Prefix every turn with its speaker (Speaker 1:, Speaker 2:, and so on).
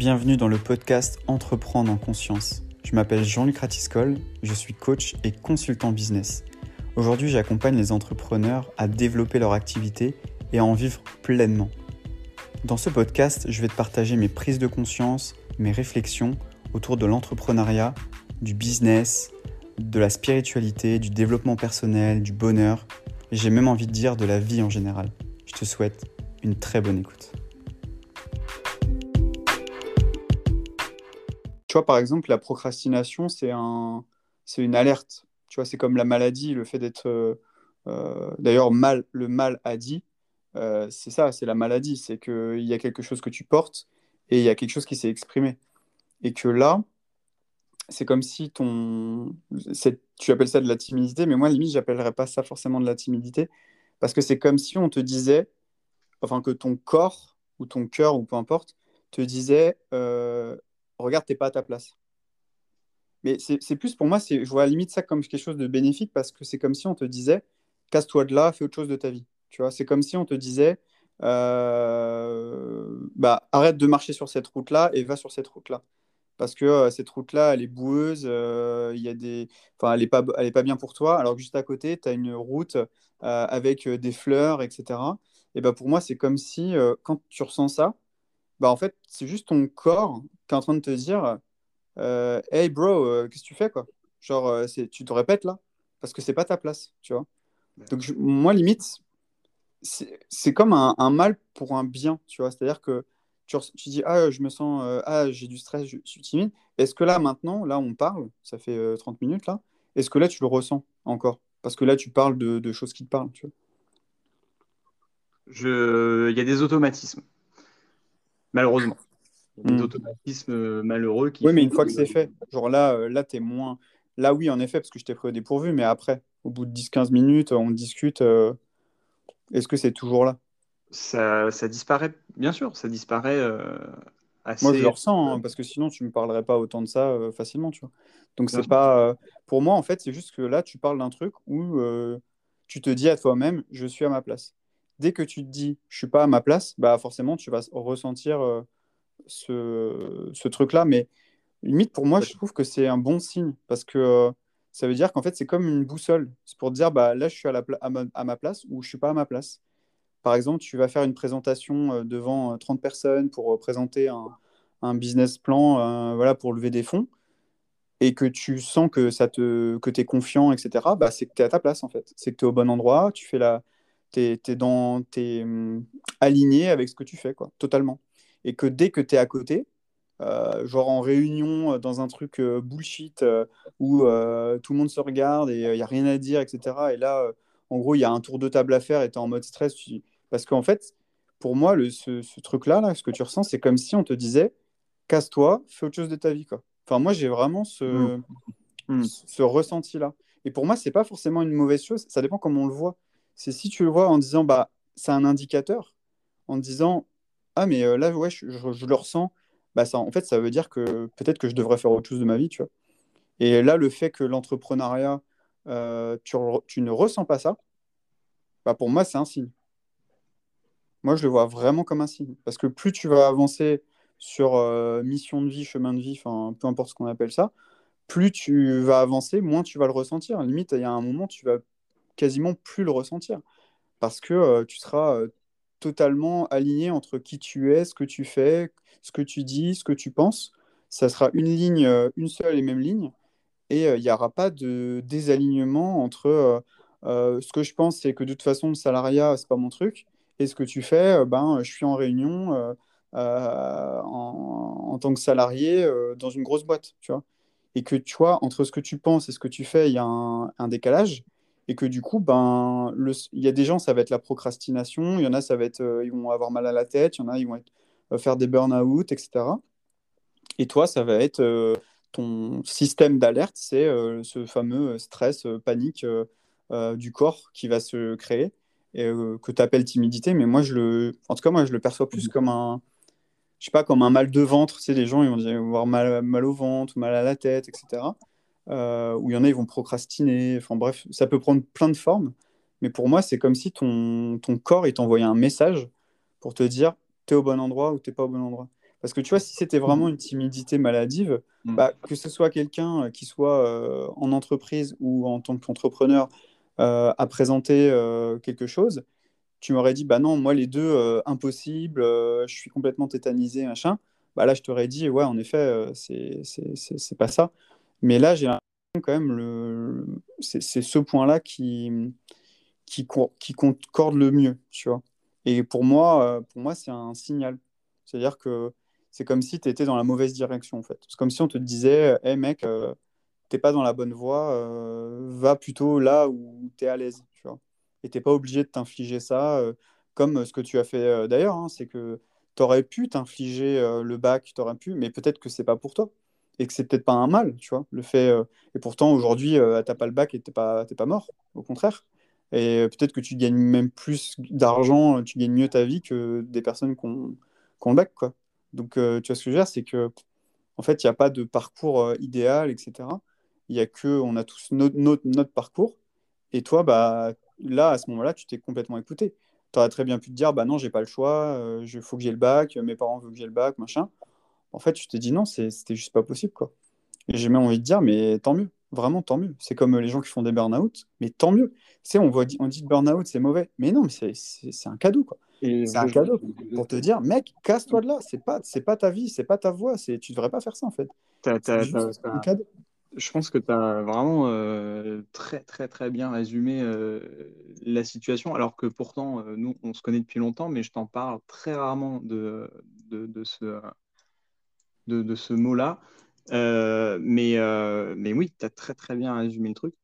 Speaker 1: Bienvenue dans le podcast Entreprendre en conscience. Je m'appelle Jean-Luc Ratiscol, je suis coach et consultant business. Aujourd'hui, j'accompagne les entrepreneurs à développer leur activité et à en vivre pleinement. Dans ce podcast, je vais te partager mes prises de conscience, mes réflexions autour de l'entrepreneuriat, du business, de la spiritualité, du développement personnel, du bonheur, et j'ai même envie de dire de la vie en général. Je te souhaite une très bonne écoute. Tu vois, par exemple, la procrastination, c'est un, c'est une alerte. Tu vois, c'est comme la maladie, le fait d'être, euh, euh, d'ailleurs, mal, le mal a dit, euh, c'est ça, c'est la maladie, c'est qu'il y a quelque chose que tu portes et il y a quelque chose qui s'est exprimé. Et que là, c'est comme si ton, tu appelles ça de la timidité, mais moi, limite, j'appellerais pas ça forcément de la timidité, parce que c'est comme si on te disait, enfin, que ton corps ou ton cœur ou peu importe, te disait, regarde, t'es pas à ta place. Mais c'est plus pour moi, je vois à la limite ça comme quelque chose de bénéfique parce que c'est comme si on te disait, casse-toi de là, fais autre chose de ta vie. Tu vois, c'est comme si on te disait, euh, bah, arrête de marcher sur cette route-là et va sur cette route-là. Parce que euh, cette route-là, elle est boueuse, euh, y a des... enfin, elle n'est pas, pas bien pour toi, alors que juste à côté, tu as une route avec des fleurs, etc. Et bah, pour moi, c'est comme si, quand tu ressens ça, bah, en fait, c'est juste ton corps qui est en train de te dire Hey bro, qu'est-ce que tu fais quoi? Genre, tu te répètes là, parce que c'est pas ta place, tu vois? Donc, moi, limite, c'est comme un, mal pour un bien, tu vois? C'est-à-dire que tu, tu, dis, ah, je me sens, euh, ah, j'ai du stress, je, suis timide. Est-ce que là, maintenant, là, on parle, ça fait 30 euh, minutes, là, est-ce que là, tu le ressens encore? Parce que là, tu parles de, choses qui te parlent, tu vois?
Speaker 2: Je... Il y a des automatismes, malheureusement. des hmm. automatismes euh, malheureux qui.
Speaker 1: Oui, mais une fois que, c'est fait, genre là, là tu es moins. Là, oui, en effet, parce que je t'ai pris au dépourvu, mais après, au bout de 10-15 minutes, on discute. Est-ce que c'est toujours là?
Speaker 2: Ça, ça, disparaît, bien sûr, ça disparaît euh, assez.
Speaker 1: Moi, je le ressens, hein, parce que sinon, tu ne me parlerais pas autant de ça euh, facilement, tu vois. Donc, c'est pas. Euh, pour moi, en fait, c'est juste que là, tu parles d'un truc où tu te dis à toi-même, je suis à ma place. Dès que tu te dis, je suis pas à ma place, bah forcément, tu vas ressentir ce, ce truc-là. Mais limite, pour moi, je trouve que c'est un bon signe, parce que ça veut dire qu'en fait, c'est comme une boussole. C'est pour dire, bah, là, je suis à, ma, place ou je suis pas à ma place. Par exemple, tu vas faire une présentation euh, devant 30 euh, personnes pour euh, présenter un, business plan voilà, pour lever des fonds et que tu sens que que tu es confiant, etc., bah, c'est que tu es à ta place, en fait. C'est que tu es au bon endroit, tu fais la... tu es, dans... es, hum, aligné avec ce que tu fais, quoi, totalement. Et que dès que tu es à côté, euh, genre en réunion euh, dans un truc euh, bullshit où tout le monde se regarde et il n'y a rien à dire, etc. Et là, en gros, il y a un tour de table à faire et tu es en mode stress. Parce qu'en fait, pour moi, le, ce, truc-là, là, ce que tu ressens, c'est comme si on te disait casse-toi, fais autre chose de ta vie. Quoi. Enfin, moi, j'ai vraiment ce, mmh. Mmh. ce ressenti-là. Et pour moi, c'est pas forcément une mauvaise chose, ça dépend comment on le voit. C'est si tu le vois en disant bah c'est un indicateur, en disant ah mais là ouais je, le ressens, bah ça, en fait, ça veut dire que peut-être que je devrais faire autre chose de ma vie, tu vois. Et là, le fait que l'entrepreneuriat, euh, tu, ne ressens pas ça, bah pour moi, c'est un signe. Moi, je le vois vraiment comme un signe. Parce que plus tu vas avancer sur euh, mission de vie, chemin de vie, peu importe ce qu'on appelle ça, plus tu vas avancer, moins tu vas le ressentir. Limite, il y a un moment, tu vas quasiment plus le ressentir. Parce que euh, tu seras totalement aligné entre qui tu es, ce que tu fais, ce que tu dis, ce que tu penses. Ça sera une ligne, euh, une seule et même ligne. Et euh, il n'y aura pas de désalignement entre euh, ce que je pense, c'est que de toute façon, le salariat, c'est pas mon truc. Et ce que tu fais, ben, je suis en réunion en, tant que salarié dans une grosse boîte, tu vois. Et que tu vois, entre ce que tu penses et ce que tu fais, il y a un décalage et que du coup, ben, il y a des gens, ça va être la procrastination, il y en a, ça va être, euh, ils vont avoir mal à la tête, il y en a, ils vont euh, faire des burn-out, etc. Et toi, ça va être euh, ton système d'alerte, c'est ce fameux stress, panique du corps qui va se créer et que tu appelles timidité. Mais moi, je le, en tout cas, moi, je le perçois plus mmh. comme un, je sais pas, comme un mal de ventre. Tu sais, les gens, ils vont avoir mal, mal au ventre, mal à la tête, etc. Euh, où il y en a, ils vont procrastiner. Enfin bref, ça peut prendre plein de formes. Mais pour moi, c'est comme si ton, ton corps il t'envoyait un message pour te dire tu es au bon endroit ou t'es pas au bon endroit. Parce que tu vois, si c'était vraiment une timidité maladive,
Speaker 2: Mm.
Speaker 1: bah, que ce soit quelqu'un euh, qui soit euh, en entreprise ou en tant qu'entrepreneur euh, à présenter euh, quelque chose, tu m'aurais dit, bah non, moi les deux, impossible, je suis complètement tétanisé, machin. Bah là, je t'aurais dit, ouais, en effet, c'est c'est- c'est- c'est pas ça. Mais là, j'ai quand même, le... c'est ce point-là qui, qui, qui concorde le mieux, tu vois. Et pour moi, euh, pour moi, c'est un signal. C'est-à-dire que c'est comme si tu étais dans la mauvaise direction, en fait. C'est comme si on te disait, hé mec, euh, t'es pas dans la bonne voie, euh, va plutôt là où tu es à l'aise, tu vois. Et t'es pas obligé de t'infliger ça, comme ce que tu as fait d'ailleurs, hein, c'est que tu aurais pu t'infliger le bac, t'aurais pu, mais peut-être que c'est pas pour toi. Et que c'est peut-être pas un mal, tu vois, le fait. euh, et pourtant, aujourd'hui, euh, t'as pas le bac et t'es pas, pas mort, au contraire. Et euh, peut-être que tu gagnes même plus d'argent, tu gagnes mieux ta vie que des personnes qui ont, qui ont le bac, quoi. Donc, euh, tu vois ce que je veux dire, c'est que en fait, il n'y a pas de parcours euh, idéal, etc. Il y a que, on a tous notre, notre, notre parcours. Et toi, bah, là, à ce moment-là, tu t'es complètement écouté. Tu aurais très bien pu te dire, bah non, j'ai pas le choix, il faut que j'ai le bac, mes parents veulent que j'ai le bac, machin. En fait, tu t'es dit non, c'était juste pas possible, quoi. Et j'ai même envie de dire, mais tant mieux, vraiment tant mieux. C'est comme les gens qui font des burn-out, mais tant mieux. Tu sais, on, voit, on dit burn-out, c'est mauvais. Mais non, mais c'est un cadeau, quoi. C'est un cadeau pour te dire, mec, casse-toi de là. C'est pas, c'est pas ta vie, c'est pas ta voix. C'est, tu devrais pas faire ça, en fait. juste
Speaker 2: t'as-
Speaker 1: un cadeau.
Speaker 2: Je pense que tu as vraiment euh, très très très bien résumé euh, la situation, alors que pourtant, euh, nous, on se connaît depuis longtemps, mais je t'en parle très rarement de, de, de ce, de, de ce mot-là. Euh, mais, euh, mais oui, tu as très très bien résumé le truc.